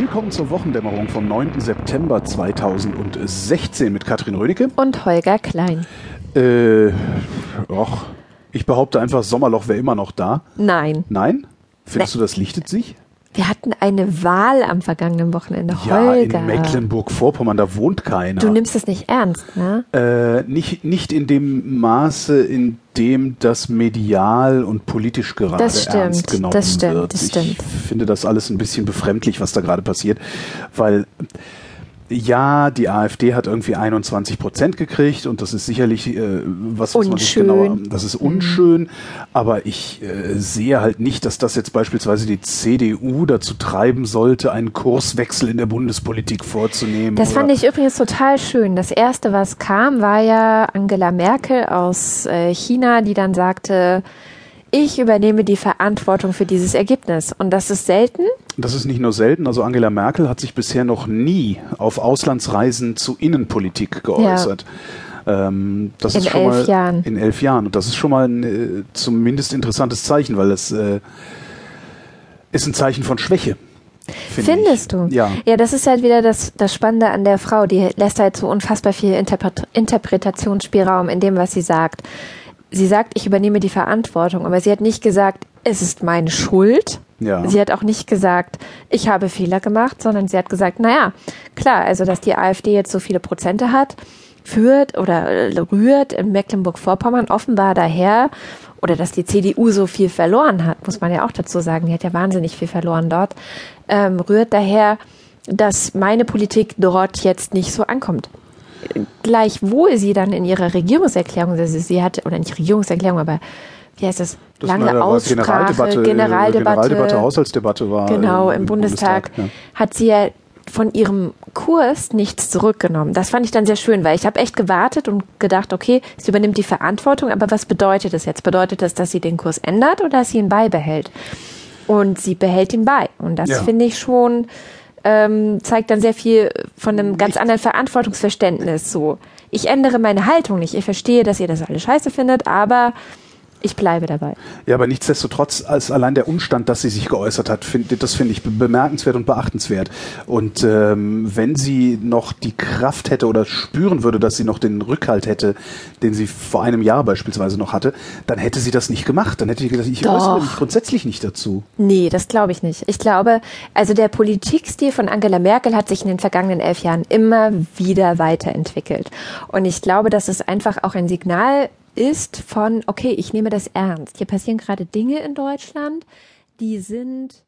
Willkommen zur Wochendämmerung vom 9. September 2016 mit Katrin Rönecke. Und Holger Klein. Äh, och, ich behaupte einfach, Sommerloch wäre immer noch da. Nein. Nein? Findest du, das lichtet sich? Wir hatten eine Wahl am vergangenen Wochenende. Ja, Holger. in Mecklenburg-Vorpommern, da wohnt keiner. Du nimmst es nicht ernst, ne? Äh, nicht, nicht in dem Maße, in dem das medial und politisch gerade Das stimmt, ernst genommen das stimmt, wird. das ich stimmt. finde das alles ein bisschen befremdlich, was da gerade passiert, weil ja, die AfD hat irgendwie 21 Prozent gekriegt und das ist sicherlich äh, was, was man Unschön. genauer, das ist unschön, aber ich äh, sehe halt nicht, dass das jetzt beispielsweise die CDU dazu treiben sollte, einen Kurswechsel in der Bundespolitik vorzunehmen. Das fand ich übrigens total schön. Das erste, was kam, war ja Angela Merkel aus äh, China, die dann sagte, ich übernehme die Verantwortung für dieses Ergebnis. Und das ist selten. Das ist nicht nur selten. Also Angela Merkel hat sich bisher noch nie auf Auslandsreisen zu Innenpolitik geäußert. Ähm, das In ist schon elf mal Jahren. in elf Jahren. Und das ist schon mal ein äh, zumindest interessantes Zeichen, weil es äh, ist ein Zeichen von Schwäche. finde Findest ich. du? Ja. Ja, das ist halt wieder das, das Spannende an der Frau. Die lässt halt so unfassbar viel Interpret Interpretationsspielraum in dem, was sie sagt. Sie sagt, ich übernehme die Verantwortung, aber sie hat nicht gesagt, es ist meine Schuld. Ja. Sie hat auch nicht gesagt, ich habe Fehler gemacht, sondern sie hat gesagt, naja, klar, also dass die AfD jetzt so viele Prozente hat, führt oder äh, rührt in Mecklenburg-Vorpommern offenbar daher, oder dass die CDU so viel verloren hat, muss man ja auch dazu sagen, die hat ja wahnsinnig viel verloren dort, ähm, rührt daher, dass meine Politik dort jetzt nicht so ankommt. Gleichwohl sie dann in ihrer Regierungserklärung, also sie hatte, oder nicht Regierungserklärung, aber wie heißt das? Das Lange war Aussprache, Generaldebatte, Generaldebatte, äh, Generaldebatte, Haushaltsdebatte war Genau, äh, im, Bundestag, ja. hat sie ja von ihrem Kurs nichts zurückgenommen. Das fand ich dann sehr schön, weil ich habe echt gewartet und gedacht, okay, sie übernimmt die Verantwortung, aber was bedeutet das jetzt? Bedeutet das, dass sie den Kurs ändert oder dass sie ihn beibehält? Und sie behält ihn bei. Und das Ja. finde ich schon, ähm, zeigt dann sehr viel von einem ganz anderen Verantwortungsverständnis. So, ich ändere meine Haltung nicht. Ich verstehe, dass ihr das alle scheiße findet, aber ich bleibe dabei. Ja, aber nichtsdestotrotz, als allein der Umstand, dass sie sich geäußert hat, find, das finde ich be- bemerkenswert und beachtenswert. Und ähm, wenn sie noch die Kraft hätte oder spüren würde, dass sie noch den Rückhalt hätte, den sie vor einem Jahr beispielsweise noch hatte, dann hätte sie das nicht gemacht. Dann hätte sie gesagt, ich Doch. äußere mich grundsätzlich nicht dazu. Nee, das glaube ich nicht. Ich glaube, also der Politikstil von Angela Merkel hat sich in den vergangenen elf Jahren immer wieder weiterentwickelt. Und ich glaube, dass es einfach auch ein Signal ist von, okay, ich nehme das ernst. Hier passieren gerade Dinge in Deutschland, die sind